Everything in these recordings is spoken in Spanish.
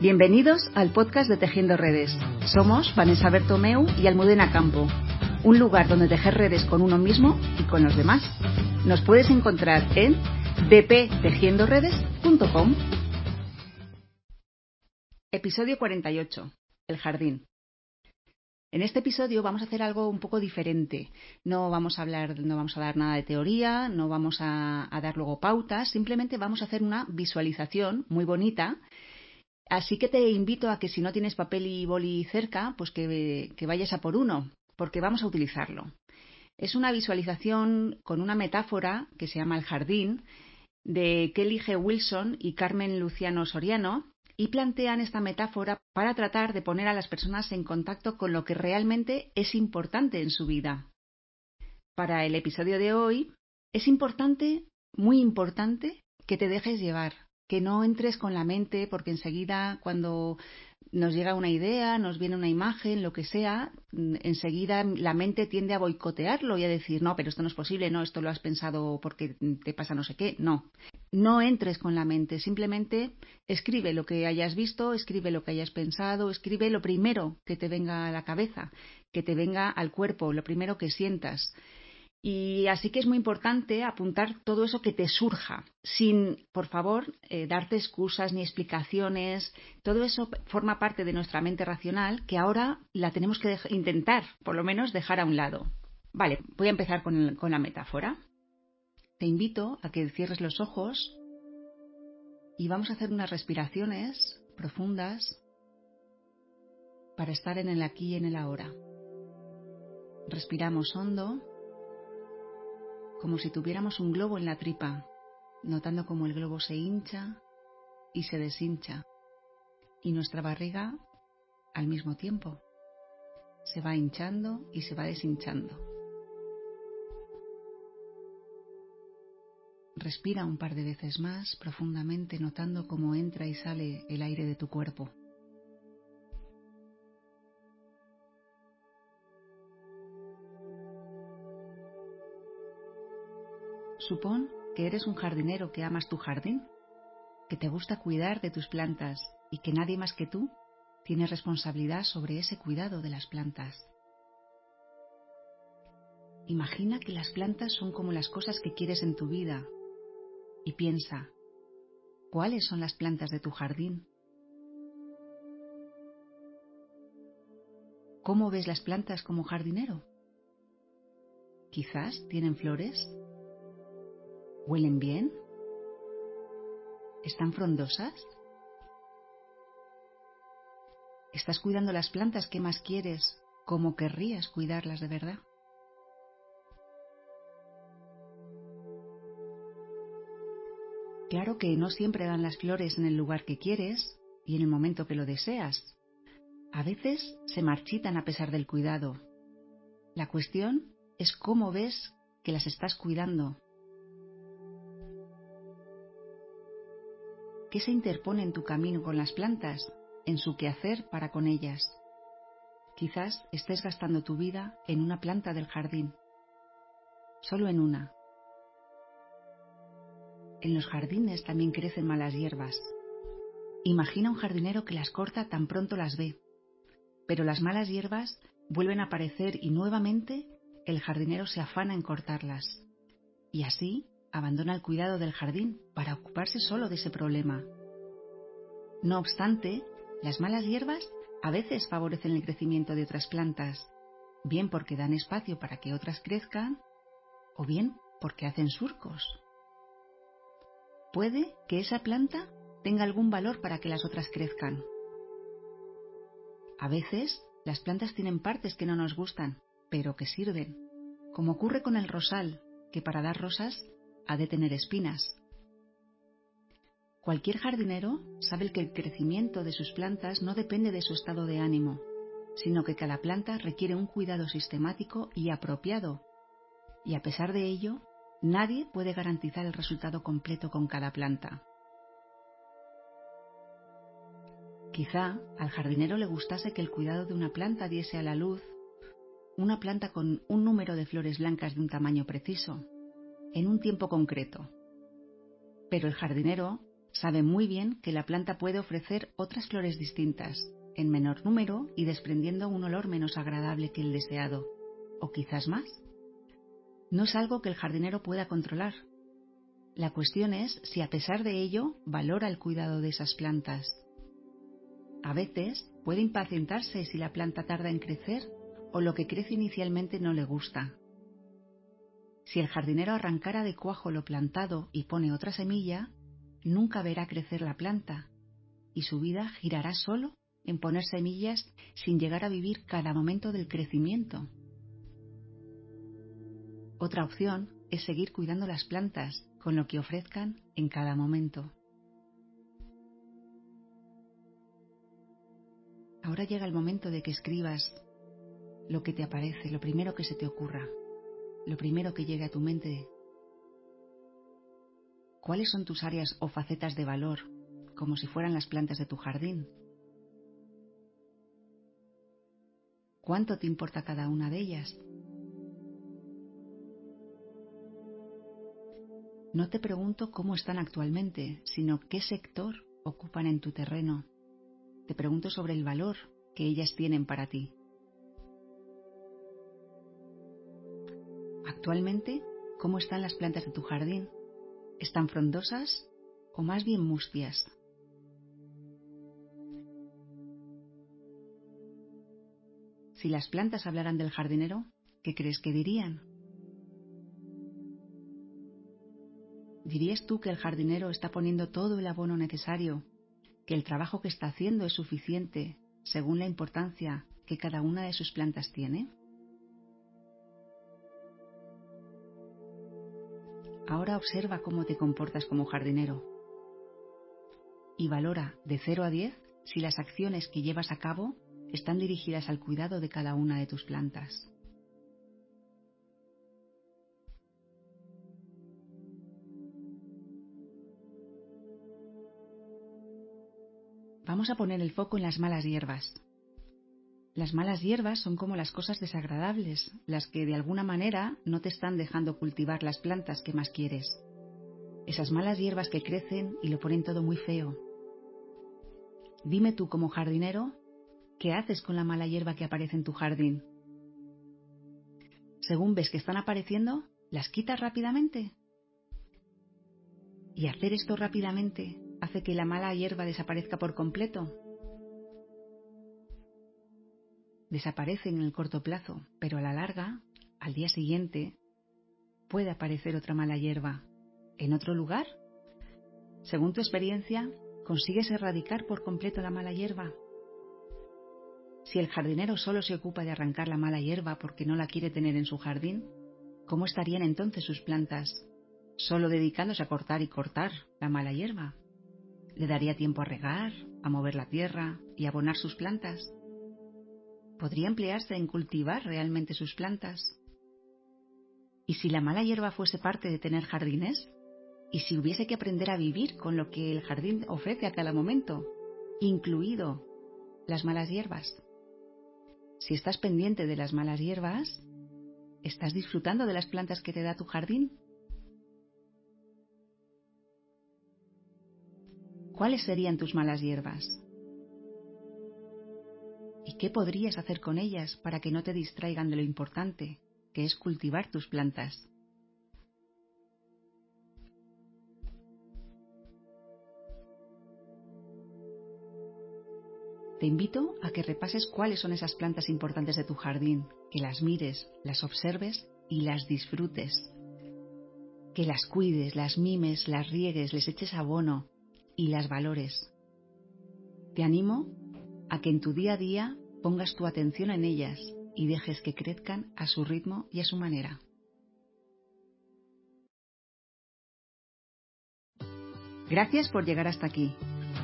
Bienvenidos al podcast de Tejiendo Redes. Somos Vanessa Bertomeu y Almudena Campo, un lugar donde tejer redes con uno mismo y con los demás. Nos puedes encontrar en dptejiendoredes.com. Episodio 48. El jardín. En este episodio vamos a hacer algo un poco diferente. No vamos a hablar, no vamos a dar nada de teoría, no vamos a, a dar luego pautas, simplemente vamos a hacer una visualización muy bonita Así que te invito a que si no tienes papel y boli cerca, pues que, vayas a por uno, porque vamos a utilizarlo. Es una visualización con una metáfora que se llama el jardín de Kelly G. Wilson y Carmen Luciano Soriano y plantean esta metáfora para tratar de poner a las personas en contacto con lo que realmente es importante en su vida. Para el episodio de hoy es importante, muy importante, que te dejes llevar, que no entres con la mente, porque enseguida cuando nos llega una idea, nos viene una imagen, lo que sea, mm, enseguida la mente tiende a boicotearlo y a decir, no, pero esto no es posible, no, esto lo has pensado porque te pasa no sé qué. No, no entres con la mente, simplemente escribe lo que hayas visto, escribe lo que hayas pensado, escribe lo primero que te venga a la cabeza, que te venga al cuerpo, lo primero que sientas. Y así que es muy importante apuntar todo eso que te surja, sin, por favor, eh, darte excusas ni explicaciones. Todo eso forma parte de nuestra mente racional que ahora la tenemos que intentar, por lo menos, dejar a un lado. Vale, voy a empezar con, con la metáfora. Te invito a que cierres los ojos y vamos a hacer unas respiraciones profundas para estar en el aquí y en el ahora. Respiramos hondo como si tuviéramos un globo en la tripa, notando cómo el globo se hincha y se deshincha, y nuestra barriga al mismo tiempo se va hinchando y se va deshinchando. Respira un par de veces más profundamente notando cómo entra y sale el aire de tu cuerpo. Supón que eres un jardinero que amas tu jardín, que te gusta cuidar de tus plantas y que nadie más que tú tiene responsabilidad sobre ese cuidado de las plantas. Imagina que las plantas son como las cosas que quieres en tu vida y piensa, ¿cuáles son las plantas de tu jardín? ¿Cómo ves las plantas como jardinero? Quizás tienen flores ¿Huelen bien? ¿Están frondosas? ¿Estás cuidando las plantas que más quieres como querrías cuidarlas de verdad? Claro que no siempre dan las flores en el lugar que quieres y en el momento que lo deseas. A veces se marchitan a pesar del cuidado. La cuestión es cómo ves que las estás cuidando ¿Qué se interpone en tu camino con las plantas, en su quehacer para con ellas? Quizás estés gastando tu vida en una planta del jardín, solo en una. En los jardines también crecen malas hierbas. Imagina un jardinero que las corta tan pronto las ve, pero las malas hierbas vuelven a aparecer y nuevamente el jardinero se afana en cortarlas. Y así abandona el cuidado del jardín para ocuparse solo de ese problema. No obstante, las malas hierbas a veces favorecen el crecimiento de otras plantas, bien porque dan espacio para que otras crezcan o bien porque hacen surcos. Puede que esa planta tenga algún valor para que las otras crezcan. A veces las plantas tienen partes que no nos gustan, pero que sirven, como ocurre con el rosal, que para dar rosas ha de tener espinas. Cualquier jardinero sabe que el crecimiento de sus plantas no depende de su estado de ánimo, sino que cada planta requiere un cuidado sistemático y apropiado, y a pesar de ello, nadie puede garantizar el resultado completo con cada planta. Quizá al jardinero le gustase que el cuidado de una planta diese a la luz una planta con un número de flores blancas de un tamaño preciso, en un tiempo concreto. Pero el jardinero sabe muy bien que la planta puede ofrecer otras flores distintas, en menor número y desprendiendo un olor menos agradable que el deseado, o quizás más. No es algo que el jardinero pueda controlar. La cuestión es si a pesar de ello valora el cuidado de esas plantas. A veces puede impacientarse si la planta tarda en crecer o lo que crece inicialmente no le gusta. Si el jardinero arrancara de cuajo lo plantado y pone otra semilla, nunca verá crecer la planta y su vida girará solo en poner semillas sin llegar a vivir cada momento del crecimiento. Otra opción es seguir cuidando las plantas con lo que ofrezcan en cada momento. Ahora llega el momento de que escribas lo que te aparece, lo primero que se te ocurra, lo primero que llegue a tu mente ¿Cuáles son tus áreas o facetas de valor, como si fueran las plantas de tu jardín? ¿Cuánto te importa cada una de ellas? No te pregunto cómo están actualmente, sino qué sector ocupan en tu terreno. Te pregunto sobre el valor que ellas tienen para ti. Actualmente, ¿cómo están las plantas de tu jardín? ¿Están frondosas o más bien mustias? Si las plantas hablaran del jardinero, ¿qué crees que dirían? ¿Dirías tú que el jardinero está poniendo todo el abono necesario, que el trabajo que está haciendo es suficiente según la importancia que cada una de sus plantas tiene? Ahora observa cómo te comportas como jardinero y valora de 0 a 10 si las acciones que llevas a cabo están dirigidas al cuidado de cada una de tus plantas. Vamos a poner el foco en las malas hierbas. Las malas hierbas son como las cosas desagradables, las que de alguna manera no te están dejando cultivar las plantas que más quieres. Esas malas hierbas que crecen y lo ponen todo muy feo. Dime tú como jardinero, ¿qué haces con la mala hierba que aparece en tu jardín? Según ves que están apareciendo, ¿las quitas rápidamente? Y hacer esto rápidamente hace que la mala hierba desaparezca por completo desaparecen en el corto plazo, pero a la larga, al día siguiente, puede aparecer otra mala hierba. ¿En otro lugar? Según tu experiencia, ¿consigues erradicar por completo la mala hierba? Si el jardinero solo se ocupa de arrancar la mala hierba porque no la quiere tener en su jardín, ¿cómo estarían entonces sus plantas? Solo dedicándose a cortar y cortar la mala hierba. ¿Le daría tiempo a regar, a mover la tierra y a abonar sus plantas? Podría emplearse en cultivar realmente sus plantas. ¿Y si la mala hierba fuese parte de tener jardines? ¿Y si hubiese que aprender a vivir con lo que el jardín ofrece a cada momento, incluido las malas hierbas? Si estás pendiente de las malas hierbas, ¿estás disfrutando de las plantas que te da tu jardín? ¿Cuáles serían tus malas hierbas? ¿Y qué podrías hacer con ellas para que no te distraigan de lo importante, que es cultivar tus plantas? Te invito a que repases cuáles son esas plantas importantes de tu jardín, que las mires, las observes y las disfrutes. Que las cuides, las mimes, las riegues, les eches abono y las valores. Te animo a que en tu día a día pongas tu atención en ellas y dejes que crezcan a su ritmo y a su manera. Gracias por llegar hasta aquí.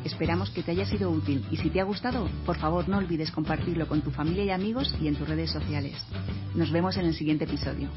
Esperamos que te haya sido útil y si te ha gustado, por favor no olvides compartirlo con tu familia y amigos y en tus redes sociales. Nos vemos en el siguiente episodio.